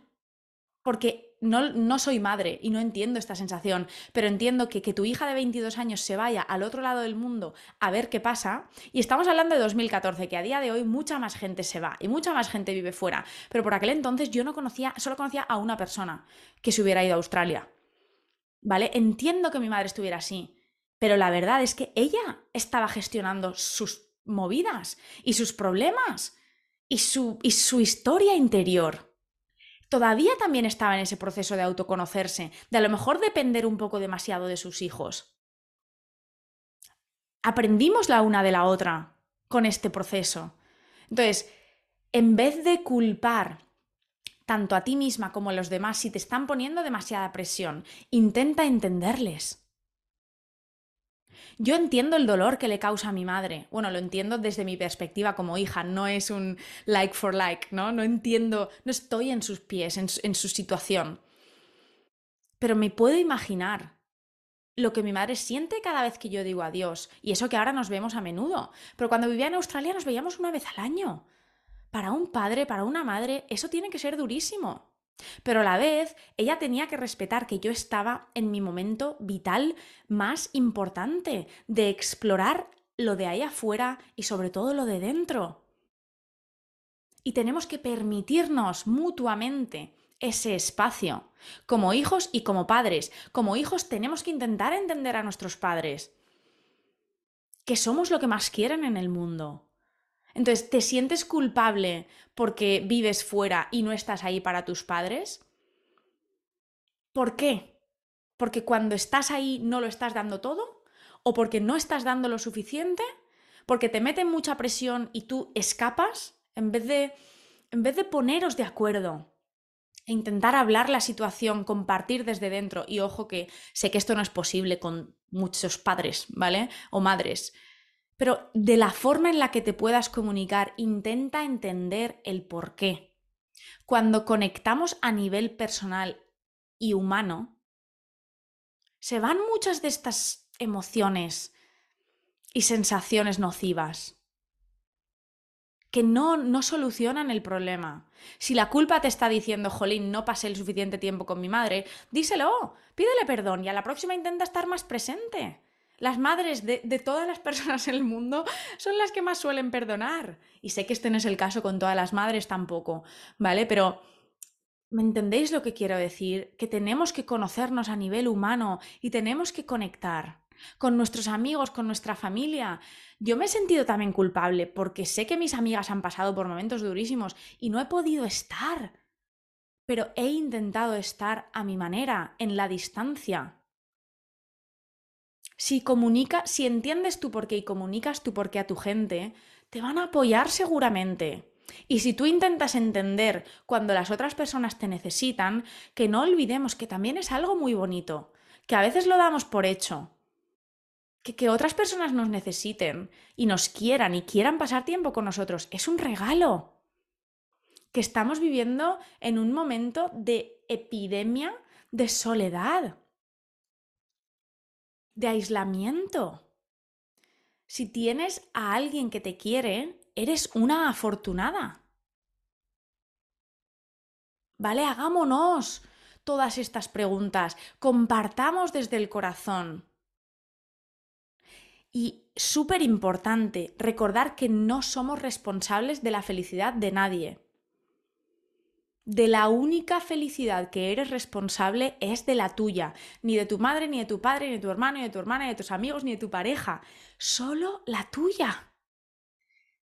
Porque no, no, soy madre y no entiendo esta sensación, pero entiendo que, que tu hija de 22 años se vaya al otro lado del mundo a ver qué pasa, y estamos hablando de 2014, que a día de hoy mucha más gente se va y mucha más gente vive fuera, pero por aquel entonces yo no conocía, solo conocía a una persona que se hubiera ido a Australia. ¿Vale? Entiendo que mi madre estuviera así, pero la verdad es que ella estaba gestionando sus movidas y sus problemas y su, y su historia interior todavía también estaba en ese proceso de autoconocerse, de a lo mejor depender un poco demasiado de sus hijos. Aprendimos la una de la otra con este proceso. Entonces, en vez de culpar tanto a ti misma como a los demás si te están poniendo demasiada presión, intenta entenderles. Yo entiendo el dolor que le causa a mi madre. Bueno, lo entiendo desde mi perspectiva como hija, no es un like for like, ¿no? No entiendo, no estoy en sus pies, en su, en su situación. Pero me puedo imaginar lo que mi madre siente cada vez que yo digo adiós. Y eso que ahora nos vemos a menudo. Pero cuando vivía en Australia nos veíamos una vez al año. Para un padre, para una madre, eso tiene que ser durísimo. Pero a la vez, ella tenía que respetar que yo estaba en mi momento vital más importante, de explorar lo de ahí afuera y sobre todo lo de dentro. Y tenemos que permitirnos mutuamente ese espacio, como hijos y como padres. Como hijos tenemos que intentar entender a nuestros padres, que somos lo que más quieren en el mundo, entonces, ¿te sientes culpable porque vives fuera y no estás ahí para tus padres? ¿Por qué? ¿Porque cuando estás ahí no lo estás dando todo? ¿O porque no estás dando lo suficiente? ¿Porque te meten mucha presión y tú escapas? En vez de, en vez de poneros de acuerdo e intentar hablar la situación, compartir desde dentro, y ojo que sé que esto no es posible con muchos padres, ¿vale? O madres, pero de la forma en la que te puedas comunicar, intenta entender el por qué. Cuando conectamos a nivel personal y humano, se van muchas de estas emociones y sensaciones nocivas. que no, no solucionan el problema. Si la culpa te está diciendo, jolín, no pasé el suficiente tiempo con mi madre, díselo, pídele perdón y a la próxima intenta estar más presente. Las madres de, de, todas las personas en el mundo son las que más suelen perdonar. Y sé que este no es el caso con todas las madres tampoco, ¿vale? Pero ¿me entendéis lo que quiero decir? Que tenemos que conocernos a nivel humano y tenemos que conectar con nuestros amigos, con nuestra familia. Yo me he sentido también culpable porque sé que mis amigas han pasado por momentos durísimos y no he podido estar. Pero he intentado estar a mi manera, en la distancia. Si comunica, si entiendes tú por qué y comunicas tú por qué a tu gente, te van a apoyar seguramente. Y si tú intentas entender cuando las otras personas te necesitan, que no olvidemos que también es algo muy bonito, que a veces lo damos por hecho, que, que otras personas nos necesiten y nos quieran y quieran pasar tiempo con nosotros es un regalo. Que estamos viviendo en un momento de epidemia de soledad, de aislamiento. Si tienes a alguien que te quiere, eres una afortunada. ¿Vale? Hagámonos todas estas preguntas, compartamos desde el corazón. Y súper importante, recordar que no somos responsables de la felicidad de nadie. De la única felicidad que eres responsable es de la tuya, ni de tu madre, ni de tu padre, ni de tu hermano, ni de tu hermana, ni de tus amigos, ni de tu pareja, solo la tuya.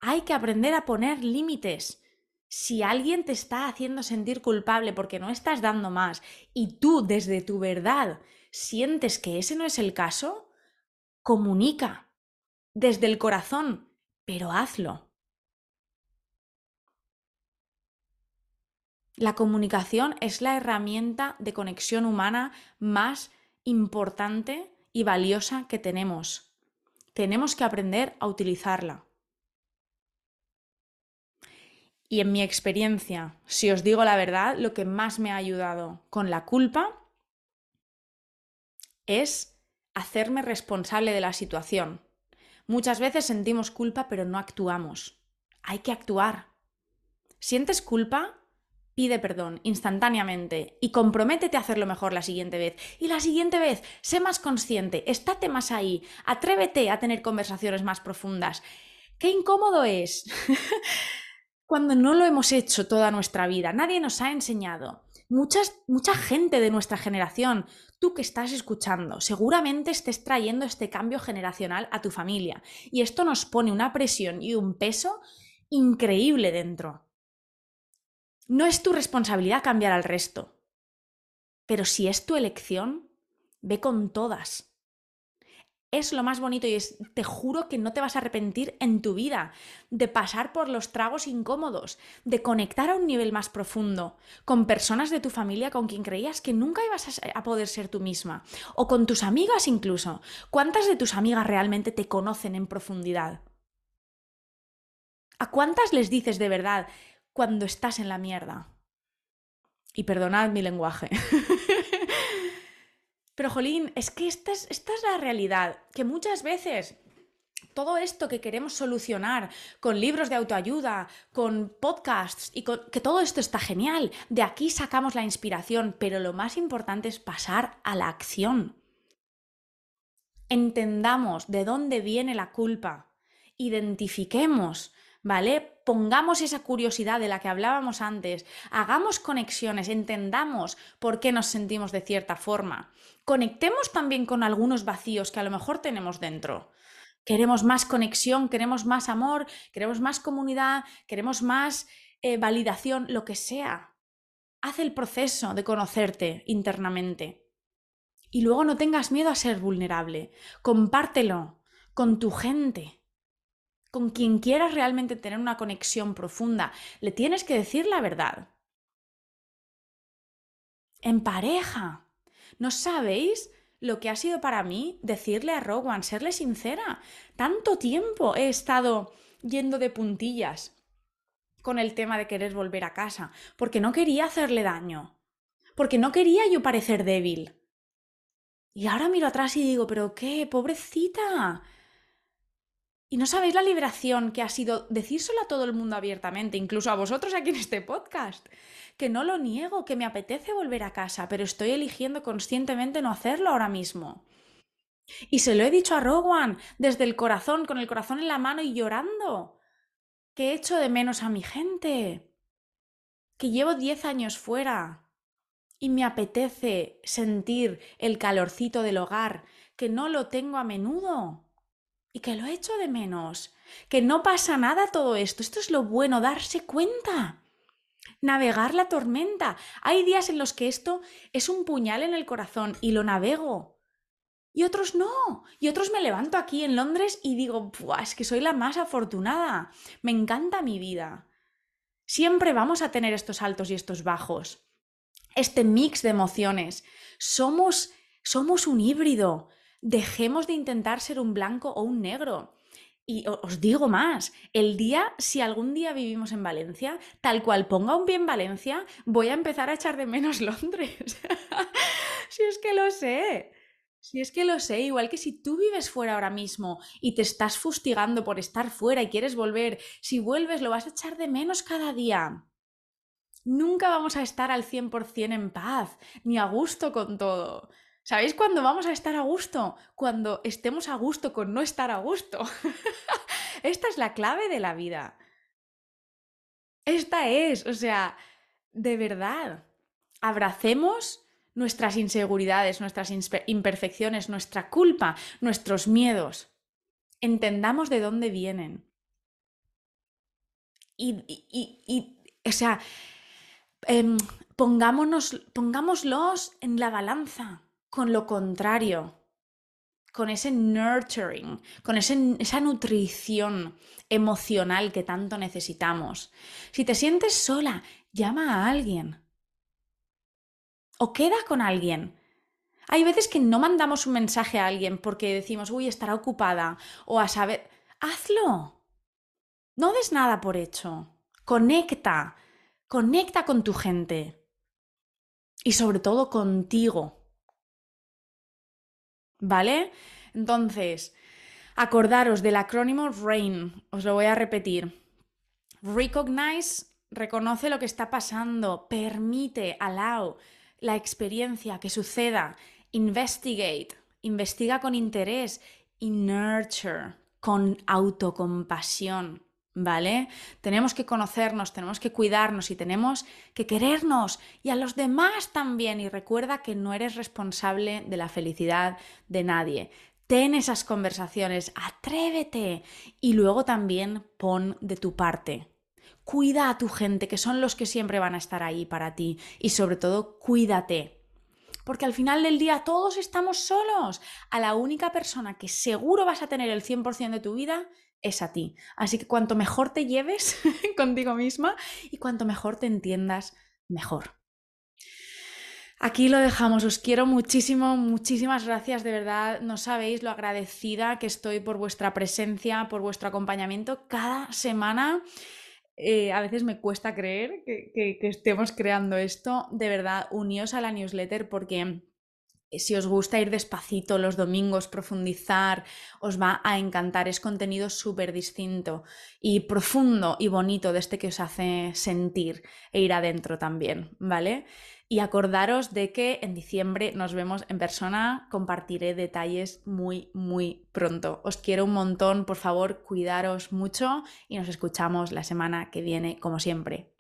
Hay que aprender a poner límites. Si alguien te está haciendo sentir culpable porque no estás dando más y tú desde tu verdad sientes que ese no es el caso, Comunica desde el corazón, pero hazlo. La comunicación es la herramienta de conexión humana más importante y valiosa que tenemos. Tenemos que aprender a utilizarla. Y en mi experiencia, si os digo la verdad, lo que más me ha ayudado con la culpa es hacerme responsable de la situación. Muchas veces sentimos culpa pero no actuamos. Hay que actuar. ¿Sientes culpa? Pide perdón instantáneamente y comprométete a hacerlo mejor la siguiente vez. Y la siguiente vez, sé más consciente, estate más ahí, atrévete a tener conversaciones más profundas. ¡Qué incómodo es! <laughs> Cuando no lo hemos hecho toda nuestra vida, nadie nos ha enseñado. Muchas, mucha gente de nuestra generación tú que estás escuchando, seguramente estés trayendo este cambio generacional a tu familia y esto nos pone una presión y un peso increíble dentro. No es tu responsabilidad cambiar al resto, pero si es tu elección, ve con todas es lo más bonito y es, te juro que no te vas a arrepentir en tu vida de pasar por los tragos incómodos, de conectar a un nivel más profundo con personas de tu familia con quien creías que nunca ibas a, poder ser tú misma o con tus amigas incluso. ¿Cuántas de tus amigas realmente te conocen en profundidad? ¿A cuántas les dices de verdad cuando estás en la mierda? Y perdonad mi lenguaje. <laughs> Pero Jolín, es que esta es, esta es la realidad, que muchas veces todo esto que queremos solucionar con libros de autoayuda, con podcasts y que todo esto está genial. De aquí sacamos la inspiración, pero lo más importante es pasar a la acción. Entendamos de dónde viene la culpa. Identifiquemos ¿vale? Pongamos esa curiosidad de la que hablábamos antes, hagamos conexiones, entendamos por qué nos sentimos de cierta forma. Conectemos también con algunos vacíos que a lo mejor tenemos dentro. Queremos más conexión, queremos más amor, queremos más comunidad, queremos más eh, validación, lo que sea. Haz el proceso de conocerte internamente. Y luego no tengas miedo a ser vulnerable. Compártelo con tu gente con quien quieras realmente tener una conexión profunda, le tienes que decir la verdad. En pareja. ¿No sabéis lo que ha sido para mí decirle a Rowan, serle sincera? Tanto tiempo he estado yendo de puntillas con el tema de querer volver a casa, porque no quería hacerle daño, porque no quería yo parecer débil. Y ahora miro atrás y digo, pero qué, pobrecita, Y no sabéis la liberación que ha sido decírselo a todo el mundo abiertamente, incluso a vosotros aquí en este podcast, que no lo niego, que me apetece volver a casa, pero estoy eligiendo conscientemente no hacerlo ahora mismo. Y se lo he dicho a Rowan desde el corazón, con el corazón en la mano y llorando, que echo de menos a mi gente, que llevo 10 años fuera y me apetece sentir el calorcito del hogar, que no lo tengo a menudo y que lo echo de menos, que no pasa nada todo esto, esto es lo bueno, darse cuenta. Navegar la tormenta. Hay días en los que esto es un puñal en el corazón y lo navego. Y otros no. Y otros me levanto aquí en Londres y digo, es que soy la más afortunada. Me encanta mi vida. Siempre vamos a tener estos altos y estos bajos. Este mix de emociones. Somos, somos un híbrido. Dejemos de intentar ser un blanco o un negro. Y os digo más, el día, si algún día vivimos en Valencia, tal cual ponga un pie en Valencia, voy a empezar a echar de menos <laughs> Londres. si es que lo sé. Si es que lo sé, igual que si tú vives fuera ahora mismo y te estás fustigando por estar fuera y quieres volver, si vuelves lo vas a echar de menos cada día. Nunca vamos a estar al 100% en paz, ni a gusto con todo. ¿Sabéis cuándo vamos a estar a gusto? Cuando estemos a gusto con no estar a gusto. <laughs> Esta es la clave de la vida. Esta es, o sea, de verdad, abracemos nuestras inseguridades, nuestras imperfecciones, nuestra culpa, nuestros miedos. Entendamos de dónde vienen. Y, o sea, em, pongámonos, pongámoslos en la balanza con lo contrario, con ese nurturing, con esa nutrición emocional que tanto necesitamos. Si te sientes sola, llama a alguien o queda con alguien. Hay veces que no mandamos un mensaje a alguien porque decimos, uy, estará ocupada, o a saber, hazlo. No des nada por hecho. Conecta, conecta con tu gente. Y sobre todo contigo. ¿Vale? Entonces, acordaros del acrónimo RAIN, os lo voy a repetir. Recognize, reconoce lo que está pasando, permite, allow, la experiencia, que suceda. Investigate, investiga con interés. Y nurture, con autocompasión. ¿Vale? Tenemos que conocernos, tenemos que cuidarnos y tenemos que querernos y a los demás también. Y recuerda que no eres responsable de la felicidad de nadie. Ten esas conversaciones, atrévete y luego también pon de tu parte. Cuida a tu gente, que son los que siempre van a estar ahí para ti. Y sobre todo, cuídate. Porque al final del día todos estamos solos. A la única persona que seguro vas a tener el 100% de tu vida es a ti. Así que cuanto mejor te lleves <laughs> contigo misma y cuanto mejor te entiendas, mejor. Aquí lo dejamos, os quiero muchísimo, muchísimas gracias, de verdad, no sabéis lo agradecida que estoy por vuestra presencia, por vuestro acompañamiento cada semana. Eh, a veces me cuesta creer que, estemos creando esto. De verdad, uníos a la newsletter porque si os gusta ir despacito los domingos, profundizar, os va a encantar. Es contenido súper distinto y profundo y bonito de este que os hace sentir e ir adentro también, ¿vale? Y acordaros de que en diciembre nos vemos en persona, compartiré detalles muy, muy pronto. Os quiero un montón, por favor, cuidaros mucho y nos escuchamos la semana que viene, como siempre.